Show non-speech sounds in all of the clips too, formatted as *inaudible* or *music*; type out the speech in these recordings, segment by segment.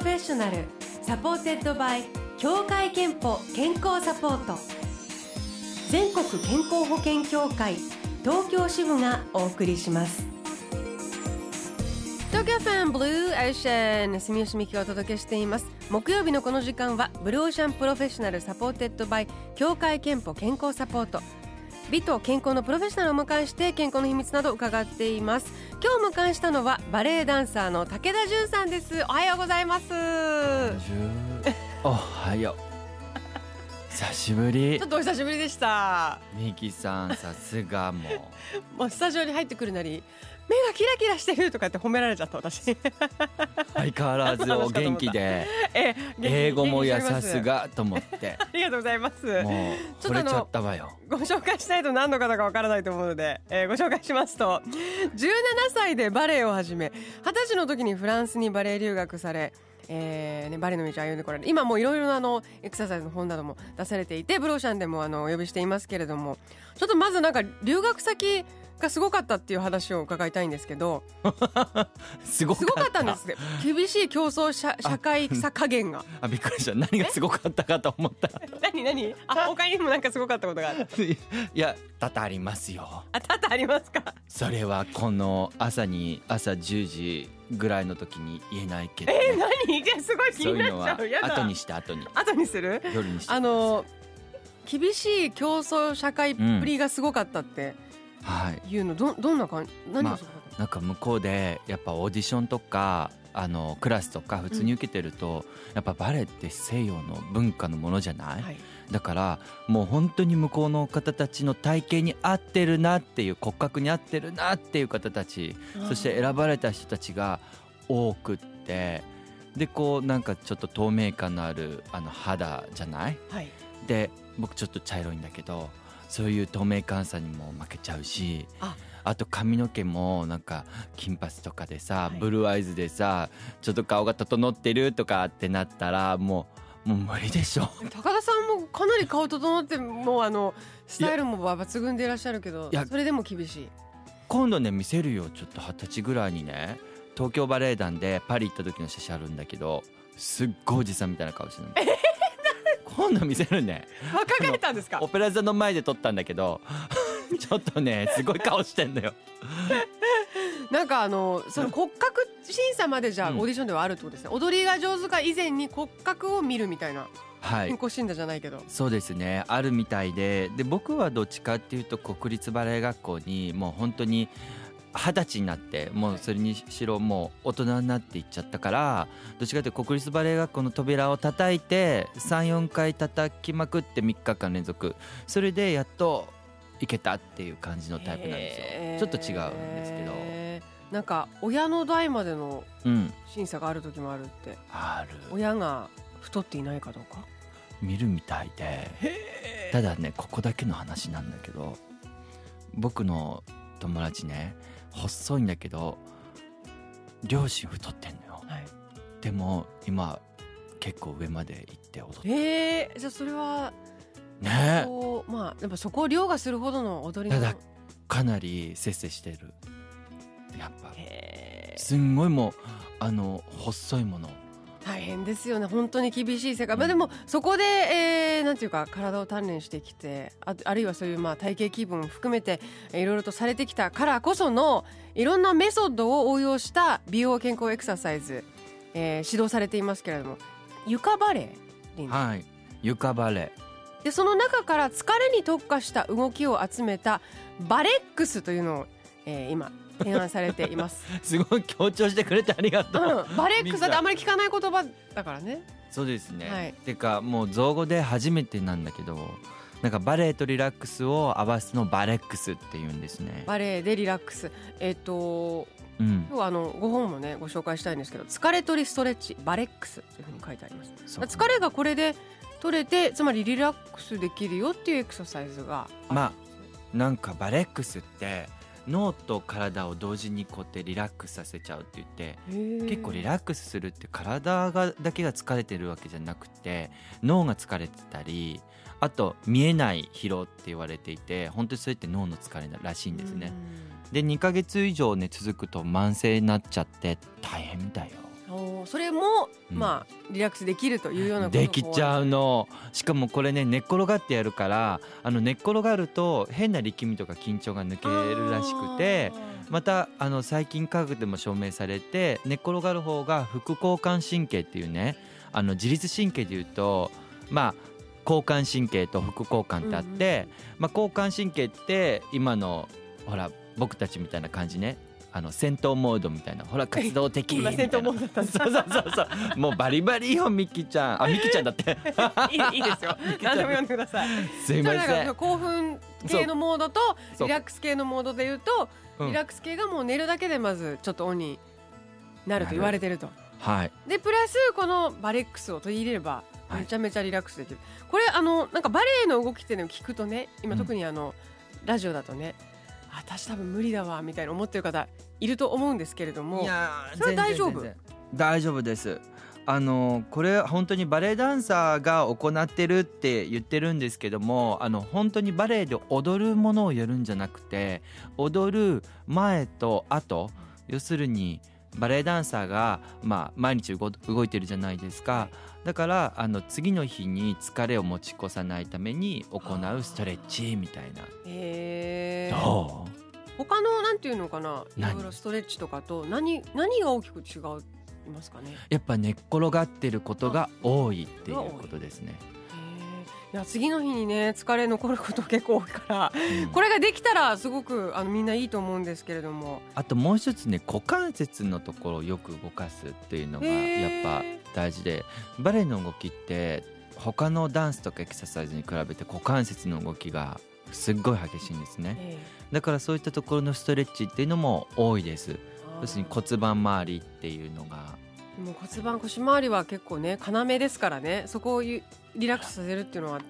Professional supported by 協会けんぽ健康サポート。全国健康保険協会東京支部がお送りします。東京 FM Blue Ocean 住吉美紀がお届けしています。木曜日のこの時間は Blue Ocean Professional supported by 協会けんぽ健康サポート。美と健康のプロフェッショナルを迎えして健康の秘密など伺っています。今日迎えしたのはバレエダンサーの武田純さんです。おはようございます。おはよう。久しぶりちょっとお久しぶりでした。*laughs* ミキさんさすがもう。*laughs* もうスタジオに入ってくるなり目がキラキラしてるとかって褒められちゃった私。相変わらずお元気で。英語もやさすがと思って。*laughs* ありがとうございます。もう惚れちゃったわよ。ご紹介したいと何の方かわからないと思うので、えー、ご紹介しますと。17歳でバレエを始め20歳の時にフランスにバレエ留学されえーね、バレエの道を歩んでこられ今もいろいろなあのエクササイズの本なども出されていてブローシャンでもあのお呼びしていますけれどもちょっとまずなんか留学先がすごかったっていう話を伺いたいんですけど *laughs* すごかった。んです厳しい競争社社会さ加減があびっくりした。何がすごかったかと思った。何何？あ他にもなんかすごかったことがある。*laughs* いや多々ありますよ。あ多々ありますか？それはこの朝に朝10時ぐらいの時に言えないけど、ね、え？ー、何すごい気になっちゃう。う後にして後に。後にする？夜にして。あの厳しい競争社会っぷりがすごかったって、うんはい、いうのどどんな感じ何がそこなんか向こうでやっぱオーディションとかあのクラスとか普通に受けてると、うん、やっぱバレエって西洋の文化のものじゃない、はい、だからもう本当に向こうの方たちの体型に合ってるなっていう骨格に合ってるなっていう方たちそして選ばれた人たちが多くってでこうなんかちょっと透明感のあるあの肌じゃない、はい、で僕ちょっと茶色いんだけどそういう透明感さにも負けちゃうしあ。と髪の毛もなんか金髪とかでさ、はい、ブルーアイズでさちょっと顔が整ってるとかってなったらもうもう無理でしょ。*laughs* 高田さんもかなり顔整ってもうあのスタイルも抜群でいらっしゃるけどそれでも厳しい。今度ね見せるよちょっと二十歳ぐらいにね。東京バレエ団でパリ行った時の写真あるんだけどすっごいおじさんみたいな顔してる *laughs* 今度見せるね。若かったんですか？オペラ座の前で撮ったんだけど *laughs* ちょっとねすごい顔してんだよ。なんかあのその骨格審査までじゃあオーディションではあるってことですね、うん、踊りが上手か以前に骨格を見るみたいなはい、健康診断じゃないけど。そうですね。あるみたいで。で僕はどっちかっていうと国立バレエ学校にもう本当に二十歳になってもうそれにしろもう大人になっていっちゃったからどっちかというと国立バレエ学校の扉を叩いて34回叩きまくって3日間連続。それでやっといけたっていう感じのタイプなんですよ。ちょっと違うんですけど。なんか親の代までの審査がある時もあるって、うん、ある。親が太っていないかどうか？見るみたいで。ただねここだけの話なんだけど僕の友達ね細いんだけど両親太ってんのよ、はい、でも今結構上まで行って踊ってえー、じゃあそれはね。まあやっぱそこを凌駕するほどの踊りただかなりせっせしてる。やっぱ。すんごいもうあの細いもの大変ですよね。本当に厳しい世界、まあ、でもそこで、えー、なんていうか体を鍛錬してきてああるいはそういうまあ体型気分を含めていろいろとされてきたからこそのいろんなメソッドを応用した美容健康エクササイズ、えー、指導されていますけれども床バレエはい。床バレエでその中から疲れに特化した動きを集めたバレックスというのを、えー、今提案されています。*laughs* すごい強調してくれてありがとう、うん、バレックスってあんまり聞かない言葉だからね。そうですね、はい、てかもう造語で初めてなんだけどなんかバレエとリラックスを合わすのバレックスって言うんですね。バレエでリラックス。えっ、ー、とうん、今日はあの5本もねご紹介したいんですけど疲れ取りストレッチバレックスというふうに書いてあります。疲れがこれで取れてつまりリラックスできるよっていうエクササイズがまあなんかバレックスって脳と体を同時にこうやってリラックスさせちゃうって言って結構リラックスするって体がだけが疲れてるわけじゃなくて脳が疲れてたりあと見えない疲労って言われていて本当にそれって脳の疲れらしいんですね。で2ヶ月以上ね続くと慢性になっちゃって大変みたいよ。おそれも、うん。まあリラックスできるというようなことできちゃううの。しかもこれね寝っ転がってやるからあの寝っ転がると変な力みとか緊張が抜けるらしくてまたあの最近科学でも証明されて寝っ転がる方が副交感神経っていうねあの自律神経でいうとまあ交感神経と副交感ってあって、まあ、交感神経って今のほら僕たちみたいな感じねあの戦闘モードみたいなほら活動的みたいな。今戦闘モードだったんですそうそうそうそう。もうバリバリよミキちゃん。あ *laughs* ミキちゃんだって。いいいいですよ。*laughs* 何でも読んでください。すいません。ら興奮系のモードとリラックス系のモードで言うと、う。ん。リラックス系がもう寝るだけでまずちょっとオンになると言われてると。はい。でプラスこのバレックスを取り入れればはい。めちゃめちゃリラックスできる、これあのなんかバレエの動きっていうのを聞くとね今うん。特にあの、ラジオだとね私多分無理だわみたいな思ってる方いると思うんですけれどもいやーそれ大丈夫？大丈夫です。あのこれ本当にバレエダンサーが行ってるって言ってるんですけどもあの本当にバレエで踊るものをやるんじゃなくて踊る前と後要するにバレエダンサーが、まあ、毎日動動いてるじゃないですか。だからあの次の日に疲れを持ち越さないために行うストレッチみたいな。へーど他のなんていうのかない何ろいろストレッチとかと何何が大きく違いますかね？やっぱ寝っ転がってることが多いっていうことですね。い。や次の日にね疲れ残ること結構多いからうん。これができたらすごくあのみんないいと思うんですけれども。あともう一つね股関節のところをよく動かすっていうのがやっぱ大事でバレエの動きって他のダンスとかエクササイズに比べて股関節の動きがすっごい激しいんですね。えだからそういったところのストレッチっていうのも多いです。え要するに骨盤周りっていうのが。もう骨盤腰回りは結構ね要ですからねそこをゆリラックスさせるっていうのは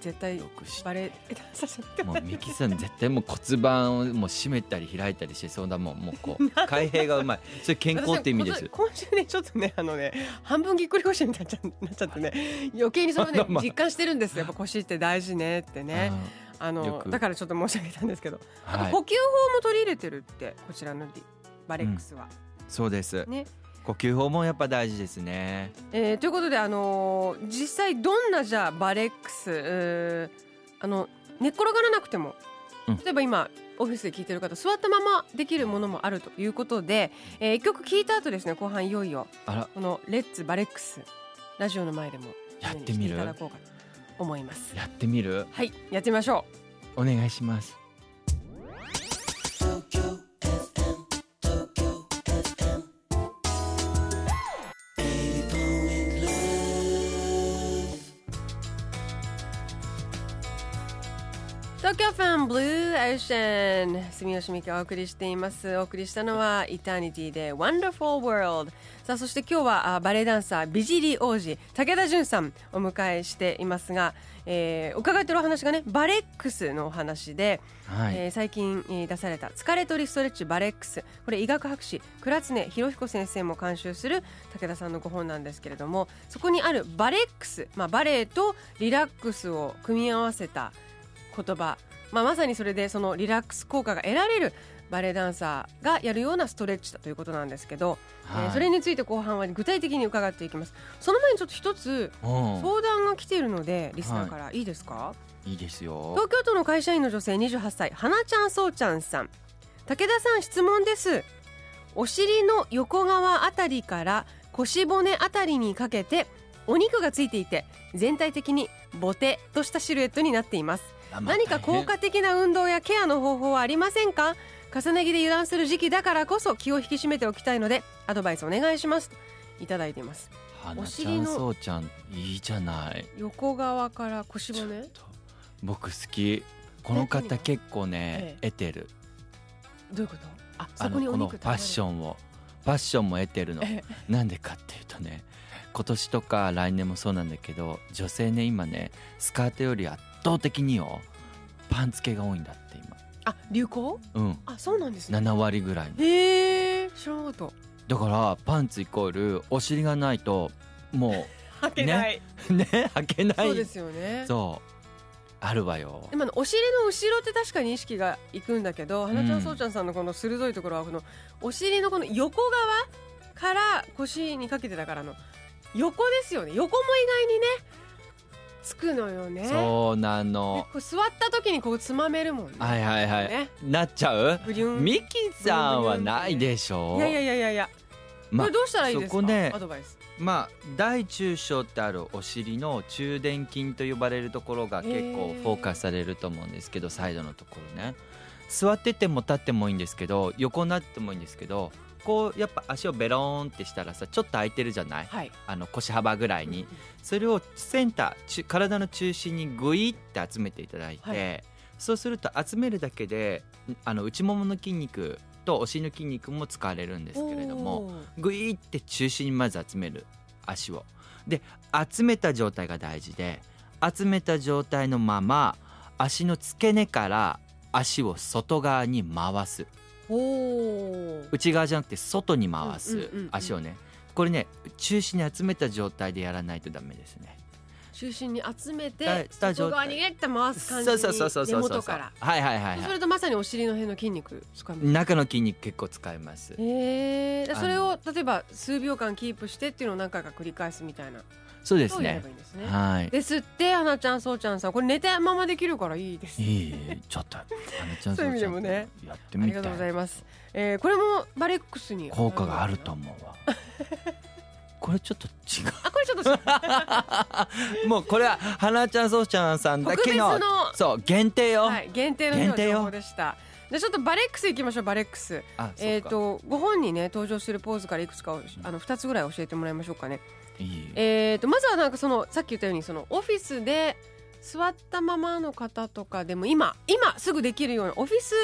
絶対バレエダンサーじゃなくてもうミキさん絶対もう骨盤をもう締めたり開いたりしてそうだもんもうこう開閉がうまいそれ健康って意味です私今週ねちょっとねあのね半分ぎっくり腰になっちゃなっちゃってね余計にそれをねまあ実感してるんですよやっぱ腰って大事ねってねあよのく。だからちょっと申し上げたんですけどあとはい呼吸法も取り入れてる？ってこちらのリバレックスは、そうです。ね。呼吸法もやっぱ大事ですね。えーということで、あのー実際どんなじゃあバレックス？あの寝っ転がらなくても、うん。例えば今オフィスで聞いてる方座ったままできるものもあるということで、えー、一曲聞いた後ですね後半いよいよこの「レッツバレックス」ラジオの前でもやってみる？いただこうかと思います。やってみる？はいやってみましょお願いします東京ファンブルーオーシャン住吉美希がお送りしています。お送りしたのはイターニティで Wonderful World さあそして今日はあバレエダンサー美尻王子武田純さんお迎えしていますが、えー伺ってるお話がねバレックスのお話で、はい、えー最近えー出された疲れ取りストレッチバレックス。これ医学博士倉常博彦先生も監修する武田さんのご本なんですけれどもそこにあるバレックス、まあ、バレエとリラックスを組み合わせた言葉、まあ、まさにそれでそのリラックス効果が得られるバレエダンサーがやるようなストレッチだということなんですけど、はい。えーそれについて後半は具体的に伺っていきます。その前にちょっと一つうん。相談が来ているのでリスナーからいいですか、いいですよ。東京都の会社員の女性28歳花ちゃんそうちゃんさん。武田さん質問です。お尻の横側あたりから腰骨あたりにかけてお肉がついていて全体的にボテとしたシルエットになっています何か効果的な運動やケアの方法はありませんか？重ね着で油断する時期だからこそ気を引き締めておきたいのでアドバイスお願いします。いただいています。花ちゃお尻のんそうちゃんいいじゃない。横側から腰骨？と僕好き。この方結構ねえ得てる。どういうこと？ああそこにのお肉このファッションを。ファッションも得てるの。えなんでかっていうとね今年とか来年もそうなんだけど女性ね今ねスカートより圧倒的によパンツ系が多いんだって今。あ流行？うん。あそうなんですね。7割ぐらい。へえ知らなかった。だからパンツイコールお尻がないとも *laughs* 履けない、う *laughs* ね？履けない。そうですよね。そう。あるわよ。でもあのお尻の後ろって確かに意識がいくんだけど花ちゃうんんそうちゃんさんのこの鋭いところはこのお尻のこの横側から腰にかけてだからの横ですよね。横も意外にねつくのよね。そうなの。こう座った時にこうつまめるもんね。はいはいはい、ね。なっちゃう？ミキさんはないでしょ。いやいやいやいやいや。こまれどうしたらいいですか、ねアドバイス。まあ大中小ってあるお尻の中殿筋と呼ばれるところが結構フォーカスされると思うんですけどサイドのところね。座ってても立ってもいいんですけど横になってもいいんですけどこうやっぱ足をベローンってしたらさちょっと空いてるじゃない？はい。あの腰幅ぐらいに。それをセンターち体の中心にグイって集めていただいて、はい。そうすると集めるだけであの内ももの筋肉とお尻の筋肉も使われるんですけれどもグイって中心にまず集める足を。で集めた状態が大事で集めた状態のまま足の付け根から足を外側に回す内側じゃなくて外に回うんうんすうんうん。足をね。これね中心に集めた状態でやらないとダメですね。中心に集めだて外側にギュッて回す感じそうそうそうそうにそうそう。根元から。はいはいはいはそれとまさにお尻の辺の筋肉中の筋肉結構使います。へえそれを例えば数秒間キープしてっていうのを何回か繰り返すみたいなそうですね。ばいいんですね。はい。ですって花ちゃんそうちゃんさんこれ寝たままできるからいいです。いいちょっとあのちゃん *laughs* そういう意味でもね。やってみてありがとうございます、えー、これもバレックスに。効果があると思うわ。*laughs* これちょっと違あこれちょっとう。*laughs* もうこれは花ちゃんそうちゃんさんだけののそう限定よ、はい、限定の情報でした。じゃあちょっとバレックスいきましょうバレックス。あえっ、とご本にね登場するポーズからいくつかをあの2つぐらい教えてもらいましょうかねえー、とまずはなんかそのさっき言ったようにそのオフィスで座ったままの方とかでも今今すぐできるようなオフィス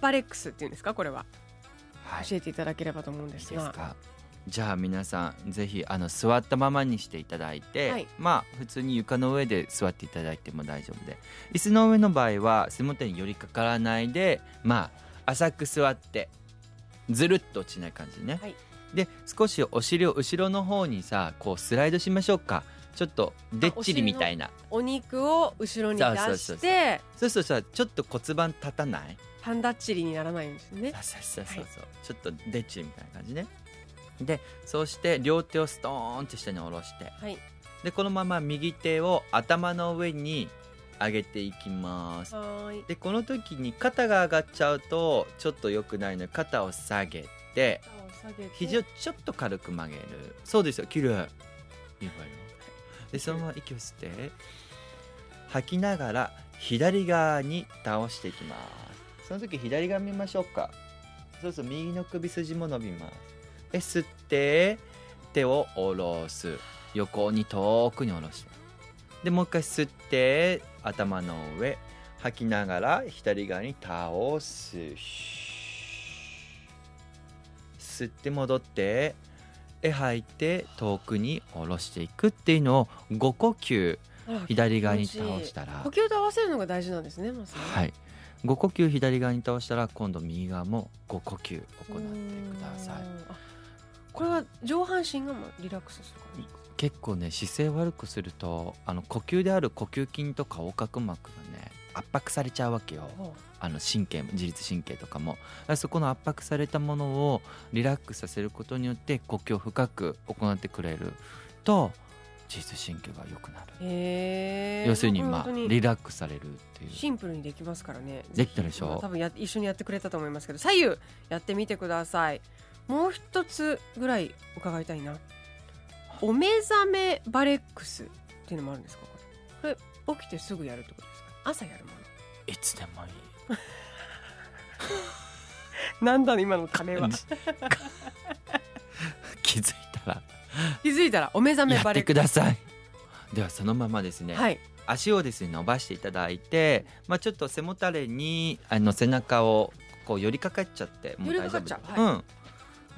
バレックスっていうんですか？これは。はい。教えていただければと思うんでいいすがですか？じゃあ皆さんぜひあの座ったままにしていただいて、はい。まあ普通に床の上で座っていただいても大丈夫で。椅子の上の場合は背もたれに寄りかからないでまあ浅く座ってずるっと落ちない感じね、はいで少しお尻を後ろの方にさこうスライドしましょうか。ちょっとでっちりみたいな。お肉を後ろに出そうそうそうしてそうちょっと骨盤立たない？パンダッチリにならないんですね。そうそうそうそう、ちょっとでっちりみたいな感じね。でそうして両手をストーンって下に下ろして。はい。でこのまま右手を頭の上に上げていきます。でこの時に肩が上がっちゃうとちょっと良くないので肩を下げて下げて。肘をちょっと軽く曲げる。そうですよ綺麗いい。わよでそのまま息を吸って吐きながら左側に倒していきます。その時左側見ましょうか。そうそう右の首筋も伸びます。で吸って手を下ろす。横に遠くに下ろしてでもう一回吸って頭の上吐きながら左側に倒す。吸って戻ってえ吐いて遠くに下ろしていくっていうのを5呼吸。左側に倒したら。呼吸と合わせるのが大事なんですねまはい。5呼吸左側に倒したら今度右側も5呼吸行ってください。あこれは上半身がまあリラックスする結構ね姿勢悪くするとあの呼吸である呼吸筋とか横隔膜がね圧迫されちゃうわけよ。ほあの神経も自律神経とかも。そこの圧迫されたものをリラックスさせることによって呼吸を深く行ってくれると自律神経が良くなる。要するにまあリラックスされるっていう。シンプルにできますからね。できたでしょ。ぜひ多分や一緒にやってくれたと思いますけど。左右やってみてください。もう一つぐらい伺いたいな。お目覚めバレックスっていうのもあるんですか？これ。これ起きてすぐやるってことですか？朝やるもいつでもいい。のなんだ今のためは気づいたら。気づいたらお目覚めやってバレください。ではそのままですね、スはい。足をですね伸ばしていただいて、まあ、ちょっと背もたれにあの背中をこう寄りかかっちゃってもう大丈寄りかかっちゃ夫、ううん。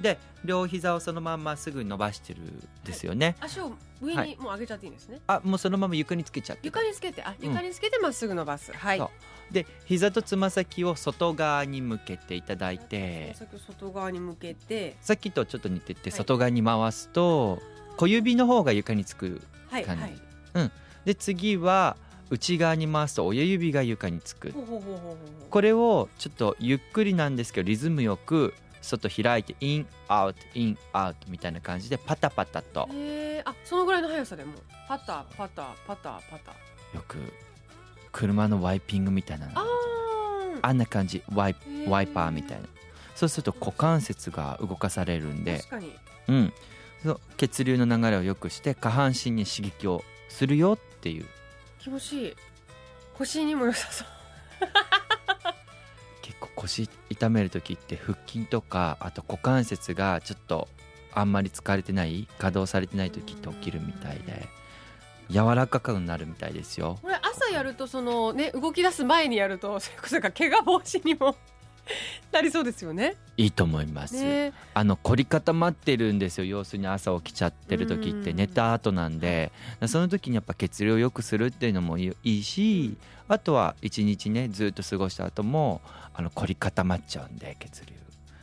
で両膝をそのまんますぐ伸ばしてるんですよね、足を上はい。にもう上げちゃっていいんですね、あもうそのまま床につけちゃって。床につけて。あ床につけてまっすぐ伸ばす、はい。そう。で膝とつま先を外側に向けていただいて。先を外側に向けて。さっきとちょっと似ててはい。外側に回すと小指の方が床につく感じ。はい。はいで次は内側に回すと親指が床につく。ほうほうほうほうほう。これをちょっとゆっくりなんですけどリズムよく外開いてインアウトインアウトみたいな感じでパタパタと。へえあそのぐらいの速さでもパタパタパタパタ。よく車のワイピングみたいなの。ああんな感じ。ワイー。ワイパーみたいな。そうすると股関節が動かされるんで。確かに。うん、そう血流の流れを良くして下半身に刺激をするよっていう。気持ちいい。腰にも良さそう腰痛める時って腹筋とかあと股関節がちょっとあんまり疲れてない稼働されてない時って起きるみたいで柔らかくなるみたいですよ。これ朝やるとそのね動き出す前にやるとそれこそが怪我防止にもなりそうですよね。いいと思います、ね。あの凝り固まってるんですよ。要するに朝起きちゃってる時って。うん。寝た後なんで。その時にやっぱ血流を良くするっていうのもいいしあとは一日ねずっと過ごした後もあの凝り固まっちゃうんで血流。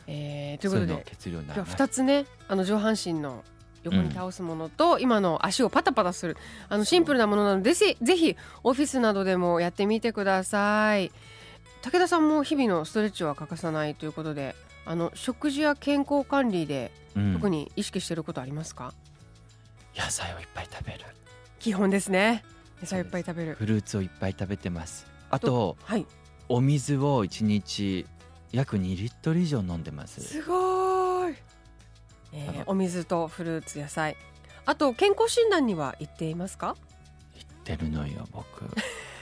えー、ということで血流になる今日は2つねあの上半身の横に倒すものと、今の足をパタパタする。あのシンプルなものなのでぜひぜひオフィスなどでもやってみてください武田さんも日々のストレッチは欠かさないということであの食事や健康管理でうん。特に意識していることありますか、野菜をいっぱい食べる。基本ですね。野菜いっぱい食べる。フルーツをいっぱい食べてます。あとはい。お水を1日約2リットル以上飲んでます。すごい、えーお水とフルーツ野菜。あと健康診断には行っていますか？言ってるのよ僕。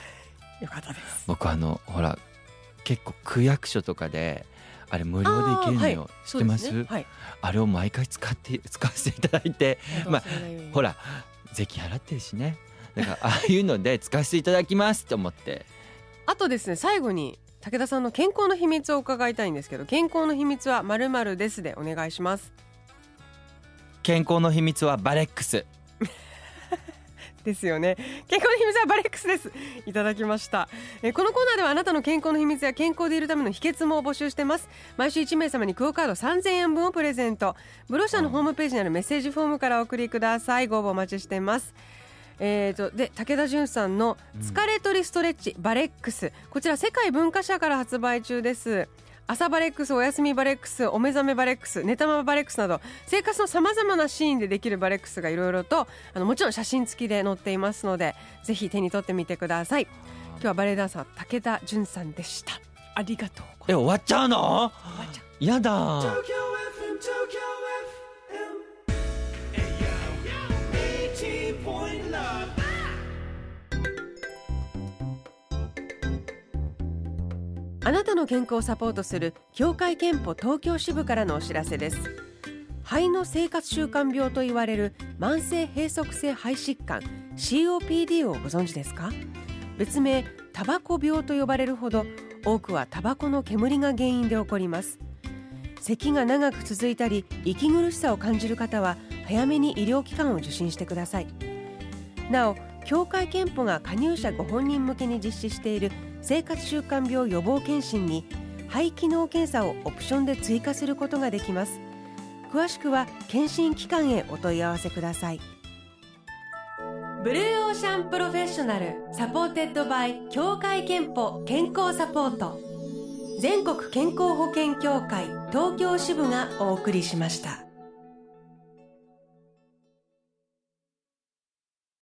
*laughs* よかったです。僕あのほら結構区役所とかであれ無料で行けるのよ、はい。知ってます？ね。はい。あれを毎回使って使わせていただいて。*laughs* まあほら税金払ってるしね。だからああいうので使わせていただきますと思って。あとですね最後に武田さんの健康の秘密を伺いたいんですけど健康の秘密はまるまるですでお願いします。健康の秘密はバレックスですよね。健康の秘密はバレックスです。いただきました。えこのコーナーではあなたの健康の秘密や健康でいるための秘訣も募集してます。毎週1名様にクオカード3000円分をプレゼント。ブロシャのホームページにあるメッセージフォームからお送りください。ご応募お待ちしてます。えー、とで武田純さんの「疲れ取りストレッチ、バレックス」こちら世界文化社から発売中です。朝バレックスお休みバレックスお目覚めバレックス寝たままバレックスなど生活のさまざまなシーンでできるバレックスがいろいろとあのもちろん写真付きで載っていますのでぜひ手に取ってみてください。今日はバレエダンサー武田純さんでした。ありがとうございえ終わっちゃうの？やだあなたの健康をサポートする協会憲法東京支部からのお知らせです。肺の生活習慣病と言われる慢性閉塞性肺疾患 COPD をご存知ですか？別名タバコ病と呼ばれるほど多くはタバコの煙が原因で起こります。咳が長く続いたり息苦しさを感じる方は早めに医療機関を受診してください。なお協会憲法が加入者ご本人向けに実施している生活習慣病予防検診に肺機能検査をオプションで追加することができます。詳しくは検診機関へお問い合わせください。 Blue Ocean Professional supported by 協会けんぽ健康サポート。全国健康保険協会東京支部がお送りしました。